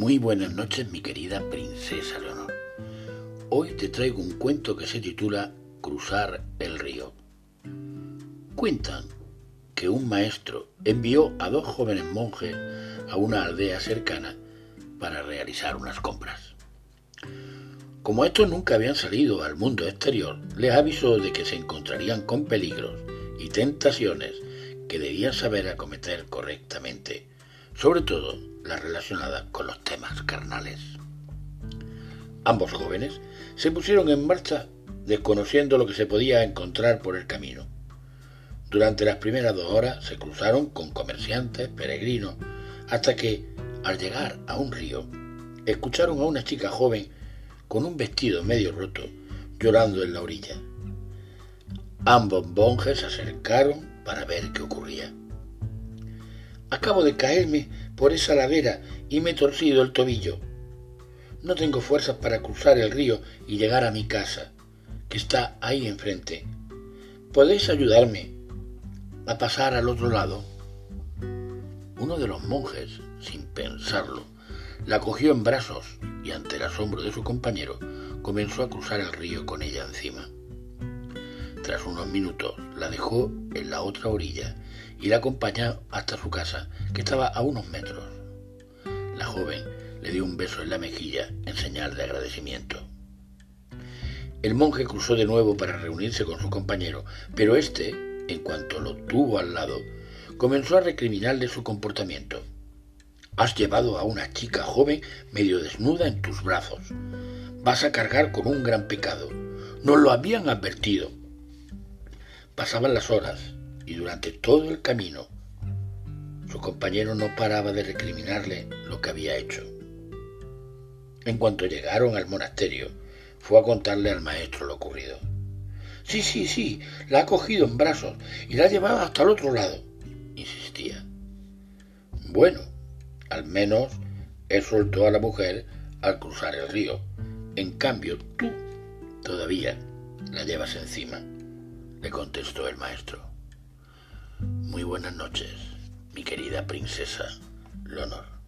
Muy buenas noches, mi querida princesa Leonor. Hoy te traigo un cuento que se titula Cruzar el río. Cuentan que un maestro envió a dos jóvenes monjes a una aldea cercana para realizar unas compras. Como estos nunca habían salido al mundo exterior, les avisó de que se encontrarían con peligros y tentaciones que debían saber acometer correctamente, sobre todo las relacionadas con los temas carnales. Ambos jóvenes se pusieron en marcha desconociendo lo que se podía encontrar por el camino. Durante las primeras dos horas se cruzaron con comerciantes, peregrinos, hasta que, al llegar a un río, escucharon a una chica joven con un vestido medio roto llorando en la orilla. Ambos monjes se acercaron para ver qué ocurría. Acabo de caerme por esa ladera y me he torcido el tobillo. No tengo fuerzas para cruzar el río y llegar a mi casa, que está ahí enfrente. ¿Podéis ayudarme a pasar al otro lado? Uno de los monjes, sin pensarlo, la cogió en brazos y ante el asombro de su compañero comenzó a cruzar el río con ella encima. Tras unos minutos la dejó en la otra orilla y la acompañó hasta su casa, que estaba a unos metros. La joven le dio un beso en la mejilla en señal de agradecimiento. El monje cruzó de nuevo para reunirse con su compañero, pero éste, en cuanto lo tuvo al lado, comenzó a recriminarle su comportamiento. Has llevado a una chica joven medio desnuda en tus brazos. Vas a cargar con un gran pecado. Nos lo habían advertido. Pasaban las horas y durante todo el camino su compañero no paraba de recriminarle lo que había hecho. En cuanto llegaron al monasterio, fue a contarle al maestro lo ocurrido. Sí, sí, sí, la ha cogido en brazos y la ha llevado hasta el otro lado, insistía. Bueno, al menos él soltó a la mujer al cruzar el río. En cambio, tú todavía la llevas encima le contestó el maestro. Muy buenas noches, mi querida princesa Leonor.